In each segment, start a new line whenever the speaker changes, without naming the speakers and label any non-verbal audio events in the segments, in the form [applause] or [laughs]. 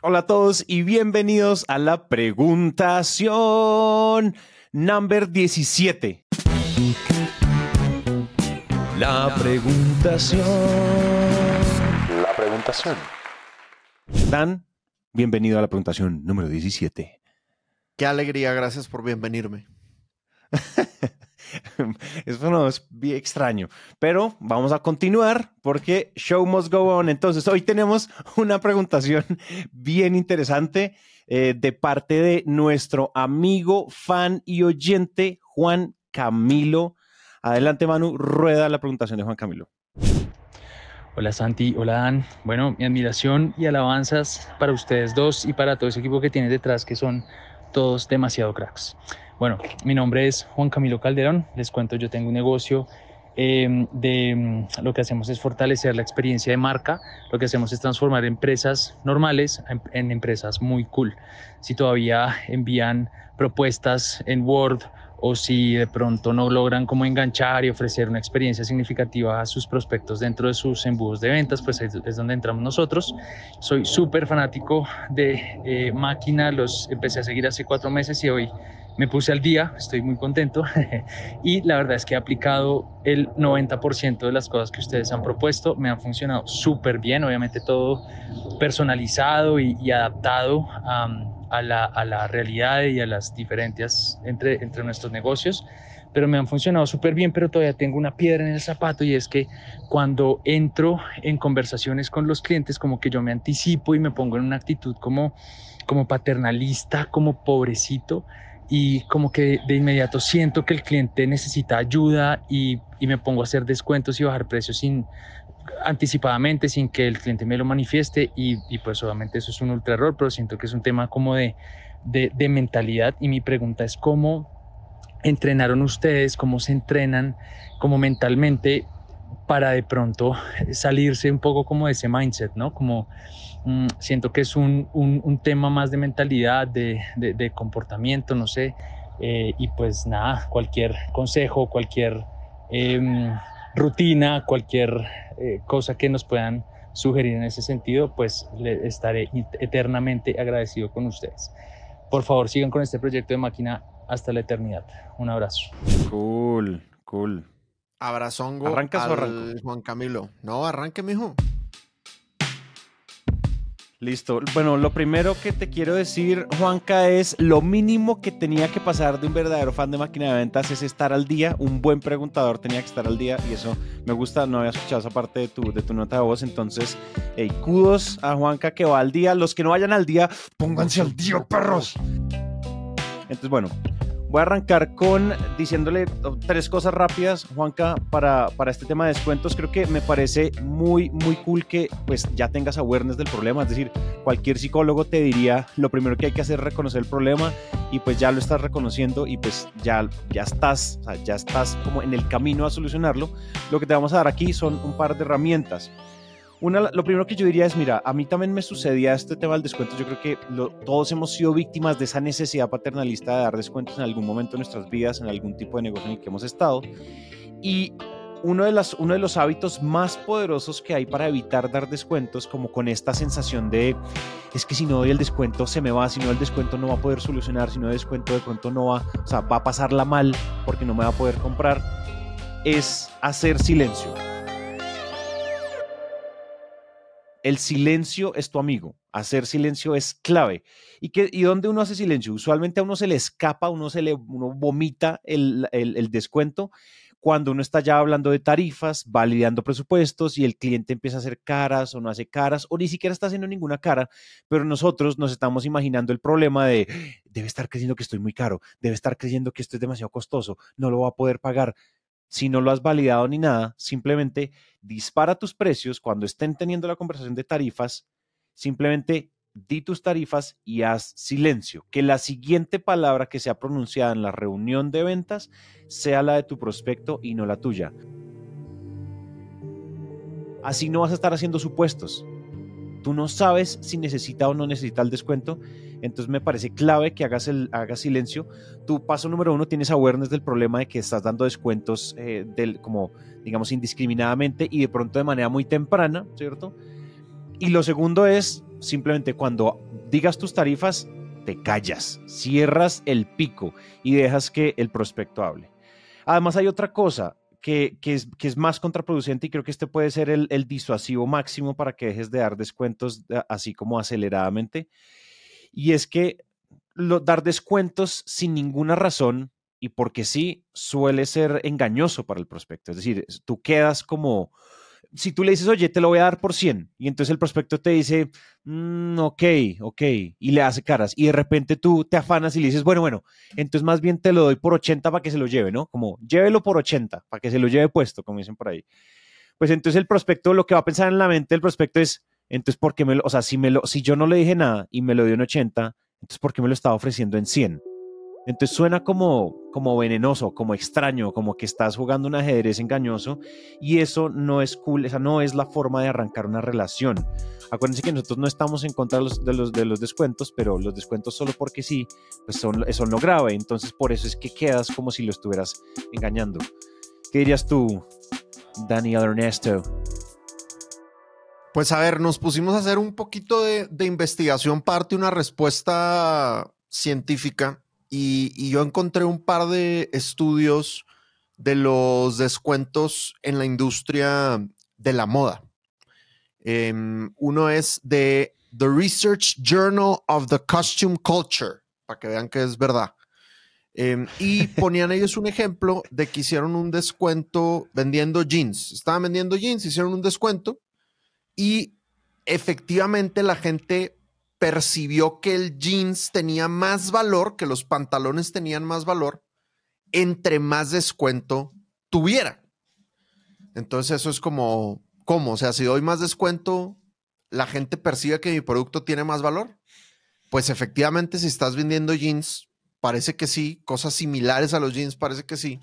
Hola a todos y bienvenidos a la preguntación number 17. La preguntación.
La preguntación.
Dan, bienvenido a la preguntación número 17.
Qué alegría, gracias por bienvenirme. [laughs]
Eso no es bien extraño, pero vamos a continuar porque show must go on. Entonces, hoy tenemos una preguntación [laughs] bien interesante eh, de parte de nuestro amigo, fan y oyente Juan Camilo. Adelante, Manu, rueda la preguntación de Juan Camilo.
Hola Santi, hola Dan. Bueno, mi admiración y alabanzas para ustedes dos y para todo ese equipo que tienen detrás, que son todos demasiado cracks. Bueno, mi nombre es Juan Camilo Calderón. Les cuento, yo tengo un negocio em, de mm, lo que hacemos es fortalecer la experiencia de marca. Lo que hacemos es transformar empresas normales en empresas muy cool. Si todavía envían propuestas en Word o si de pronto no logran como enganchar y ofrecer una experiencia significativa a sus prospectos dentro de sus embudos de ventas, pues ahí es donde entramos nosotros. Soy súper fanático de eh, máquina, los empecé a seguir hace cuatro meses y hoy me puse al día, estoy muy contento [laughs] y la verdad es que he aplicado el 90% de las cosas que ustedes han propuesto, me han funcionado súper bien, obviamente todo personalizado y, y adaptado a a la, a la realidad y a las diferencias entre, entre nuestros negocios, pero me han funcionado súper bien, pero todavía tengo una piedra en el zapato y es que cuando entro en conversaciones con los clientes, como que yo me anticipo y me pongo en una actitud como, como paternalista, como pobrecito, y como que de inmediato siento que el cliente necesita ayuda y, y, me pongo a hacer descuentos y bajar precios sin anticipadamente sin que el cliente me lo manifieste y, pues obviamente eso es un ultra error, pero siento que es un tema como de, de, mentalidad y mi pregunta es cómo entrenaron ustedes, cómo se entrenan como mentalmente para de pronto salirse un poco como de ese mindset, ¿no? Como mmm, siento que es un, un, tema más de mentalidad, de, de, comportamiento, no sé. Eh, y pues nada, cualquier consejo, cualquier eh, rutina, cualquier eh, cosa que nos puedan sugerir en ese sentido, pues le estaré eternamente agradecido con ustedes. Por favor, sigan con este proyecto de máquina hasta la eternidad. Un abrazo.
Cool, cool.
Abrazongo
¿Arrancas
al
o arranco?
Juan Camilo. No, arranque, mijo.
Listo. Bueno, lo primero que te quiero decir, Juanca, es lo mínimo que tenía que pasar de un verdadero fan de máquina de ventas es estar al día. Un buen preguntador tenía que estar al día y eso me gusta. No había escuchado esa parte de tu, de tu nota de voz. Entonces, hey, kudos a Juanca que va al día. Los que no vayan al día, pónganse al día, perros. Entonces, bueno, Voy a arrancar con diciéndole tres cosas rápidas, Juanca, para, para este tema de descuentos. Creo que me parece muy, muy cool que pues ya tengas awareness del problema. Es decir, cualquier psicólogo te diría lo primero que hay que hacer es reconocer el problema y pues ya lo estás reconociendo y pues ya, ya estás, o sea, ya estás como en el camino a solucionarlo. Lo que te vamos a dar aquí son un par de herramientas. Lo primero que yo diría es, mira, a mí también me sucedía este tema del descuento. Yo creo que todos hemos sido víctimas de esa necesidad paternalista de dar descuentos en algún momento de nuestras vidas, en algún tipo de negocio en el que hemos estado. Y uno de, las, uno de los hábitos más poderosos que hay para evitar dar descuentos, como con esta sensación de, es que si no doy el descuento se me va, si no el descuento no va a poder solucionar, si no el descuento de pronto no va, o sea, va a pasarla mal porque no me va a poder comprar, es hacer silencio. El silencio es tu amigo. Hacer silencio es clave. ¿Y, que, y dónde uno hace silencio? Usualmente a uno se le escapa, uno se le uno vomita el, el, el descuento cuando uno está ya hablando de tarifas, validando presupuestos y el cliente empieza a hacer caras o no hace caras o ni siquiera está haciendo ninguna cara, pero nosotros nos estamos imaginando el problema de debe estar creyendo que estoy muy caro, debe estar creyendo que esto es demasiado costoso, no lo va a poder pagar. Si no lo has validado ni nada, simplemente dispara tus precios cuando estén teniendo la conversación de tarifas, simplemente di tus tarifas y haz silencio. Que la siguiente palabra que sea pronunciada en la reunión de ventas sea la de tu prospecto y no la tuya. Así no vas a estar haciendo supuestos. Tú no sabes si necesita o no necesita el descuento. Entonces me parece clave que hagas, el, hagas silencio. Tu paso número uno tienes awareness del problema de que estás dando descuentos eh, del, como, digamos, indiscriminadamente y de pronto de manera muy temprana, ¿cierto? Y lo segundo es simplemente cuando digas tus tarifas, te callas, cierras el pico y dejas que el prospecto hable. Además hay otra cosa que, es, que es, más contraproducente y creo que este puede ser el, disuasivo máximo para que dejes de dar descuentos así como aceleradamente. Y es que lo, dar descuentos sin ninguna razón y porque sí suele ser engañoso para el prospecto. Es decir, tú quedas como, si tú le dices, oye, te lo voy a dar por 100, y entonces el prospecto te dice, mm, ok, ok, y le hace caras, y de repente tú te afanas y le dices, bueno, bueno, entonces más bien te lo doy por 80 para que se lo lleve, ¿no? Como, llévelo por 80, para que se lo lleve puesto, como dicen por ahí. Pues entonces el prospecto, lo que va a pensar en la mente del prospecto es, entonces, ¿por qué me lo, o sea, si, me lo, si yo no le dije nada y me lo dio en 80, entonces, ¿por qué me lo estaba ofreciendo en 100? Entonces suena como, como venenoso, como extraño, como que estás jugando un ajedrez engañoso y eso no es cool, esa no es la forma de arrancar una relación. Acuérdense que nosotros no estamos en contra de los, de los, de los descuentos, pero los descuentos solo porque sí, pues son, lo grave. Entonces por eso es que quedas como si lo estuvieras engañando. ¿Qué dirías tú, Daniel Ernesto?
Pues a ver, nos pusimos a hacer un poquito de, de investigación, parte una respuesta científica y, y, yo encontré un par de estudios de los descuentos en la industria de la moda. Eh, uno es de The Research Journal of the Costume Culture, para que vean que es verdad. Eh, y [laughs] ponían ellos un ejemplo de que hicieron un descuento vendiendo jeans. Estaban vendiendo jeans, hicieron un descuento y efectivamente la gente percibió que el jeans tenía más valor, que los pantalones tenían más valor, entre más descuento tuviera. Entonces eso es como, ¿cómo? O sea, si doy más descuento, la gente percibe que mi producto tiene más valor. Pues efectivamente, si estás vendiendo jeans, parece que sí, cosas similares a los jeans, parece que sí.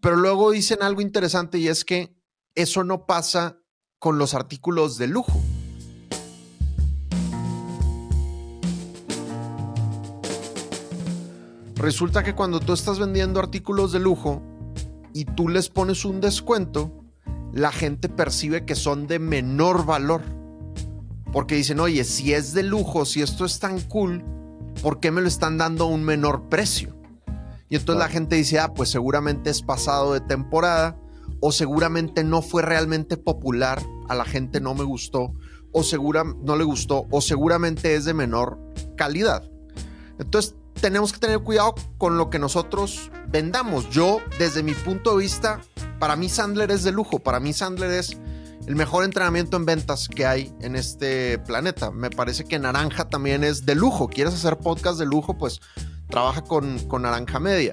Pero luego dicen algo interesante y es que eso no pasa con los artículos de lujo. Resulta que cuando tú estás vendiendo artículos de lujo y tú les pones un descuento, la gente percibe que son de menor valor. Porque dicen, oye, si es de lujo, si esto es tan cool, ¿por qué me lo están dando a un menor precio? Y entonces la gente dice, ah, pues seguramente es pasado de temporada, o seguramente no fue realmente popular, a la gente no me gustó, o segura no le gustó, o seguramente es de menor calidad. Entonces tenemos que tener cuidado con lo que nosotros vendamos. Yo, desde mi punto de vista, para mí Sandler es de lujo, para mí Sandler es el mejor entrenamiento en ventas que hay en este planeta. Me parece que Naranja también es de lujo. ¿Quieres hacer podcast de lujo? Pues trabaja con, con Naranja Media.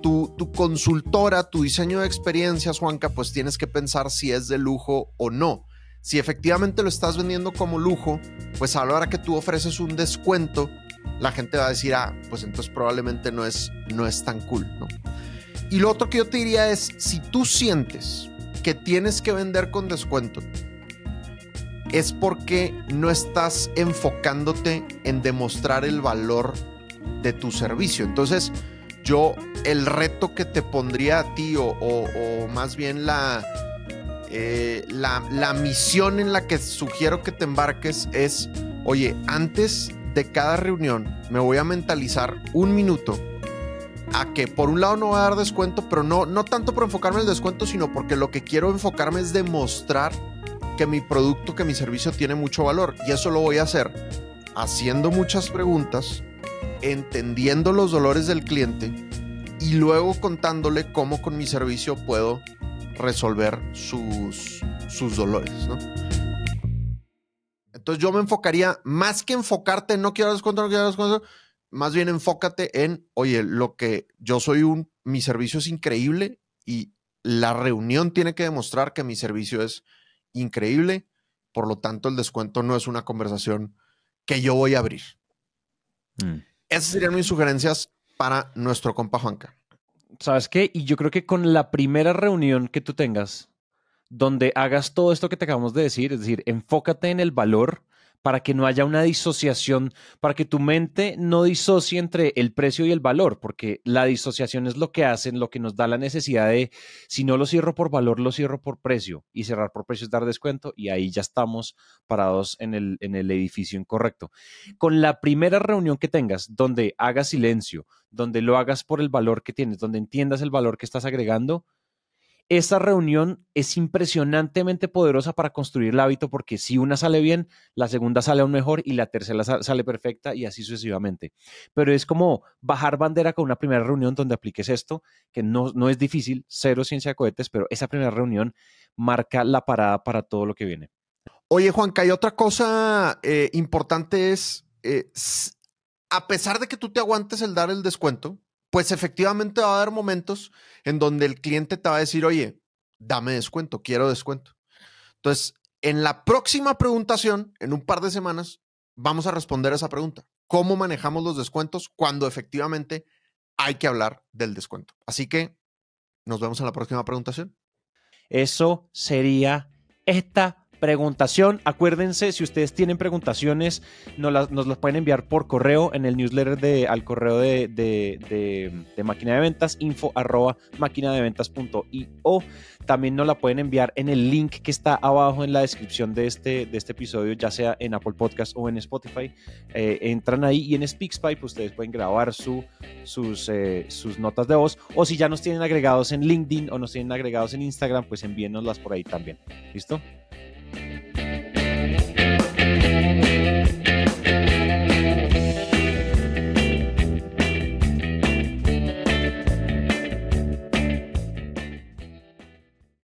Tu, tu, consultora, tu diseño de experiencias, Juanca, pues tienes que pensar si es de lujo o no. Si efectivamente lo estás vendiendo como lujo, pues a la hora que tú ofreces un descuento, la gente va a decir, ah, pues entonces probablemente no es, no es tan cool, ¿no? Y lo otro que yo te diría es, si tú sientes que tienes que vender con descuento, es porque no estás enfocándote en demostrar el valor de tu servicio. Entonces, yo el reto que te pondría a ti o, más bien la, eh, la, la misión en la que sugiero que te embarques es, oye, antes de cada reunión me voy a mentalizar un minuto a que por un lado no voy a dar descuento, pero no, no tanto por enfocarme en el descuento, sino porque lo que quiero enfocarme es demostrar que mi producto, que mi servicio tiene mucho valor. Y eso lo voy a hacer haciendo muchas preguntas, entendiendo los dolores del cliente y luego contándole cómo con mi servicio puedo resolver sus, sus dolores, ¿no? Entonces yo me enfocaría, más que enfocarte en no quiero descuento, no quiero descuento, más bien enfócate en, oye, lo que yo soy un, mi servicio es increíble y la reunión tiene que demostrar que mi servicio es increíble, por lo tanto el descuento no es una conversación que yo voy a abrir. Mm. Esas serían mis sugerencias para nuestro compa Juanca.
¿Sabes qué? Y yo creo que con la primera reunión que tú tengas, donde hagas todo esto que te acabamos de decir, es decir, enfócate en el valor, para que no haya una disociación, para que tu mente no disocie entre el precio y el valor, porque la disociación es lo que hacen, lo que nos da la necesidad de, si no lo cierro por valor, lo cierro por precio, y cerrar por precio es dar descuento, y ahí ya estamos parados en el, en el edificio incorrecto. Con la primera reunión que tengas, donde hagas silencio, donde lo hagas por el valor que tienes, donde entiendas el valor que estás agregando, esta reunión es impresionantemente poderosa para construir el hábito porque si una sale bien, la segunda sale aún mejor y la tercera sale perfecta y así sucesivamente. Pero es como bajar bandera con una primera reunión donde apliques esto, que no, no es difícil, cero ciencia de cohetes, pero esa primera reunión marca la parada para todo lo que viene.
Oye, Juanca, y otra cosa eh, importante es, eh, a pesar de que tú te aguantes el dar el descuento, pues efectivamente va a haber momentos en donde el cliente te va a decir, oye, dame descuento, quiero descuento. Entonces, en la próxima preguntación, en un par de semanas, vamos a responder esa pregunta. ¿Cómo manejamos los descuentos cuando efectivamente hay que hablar del descuento? Así que nos vemos en la próxima preguntación.
Eso sería esta preguntación. Acuérdense, si ustedes tienen preguntaciones, nos las, nos las pueden enviar por correo en el newsletter de, al correo de, de, máquina de ventas, info arroba máquina de ventas.io. También nos la pueden enviar en el link que está abajo en la descripción de este, de este episodio, ya sea en Apple Podcast o en Spotify. Eh, entran ahí y en SpeaksPipe ustedes pueden grabar su, sus, eh, sus notas de voz. O si ya nos tienen agregados en LinkedIn o nos tienen agregados en Instagram, pues envíenoslas por ahí también. ¿Listo?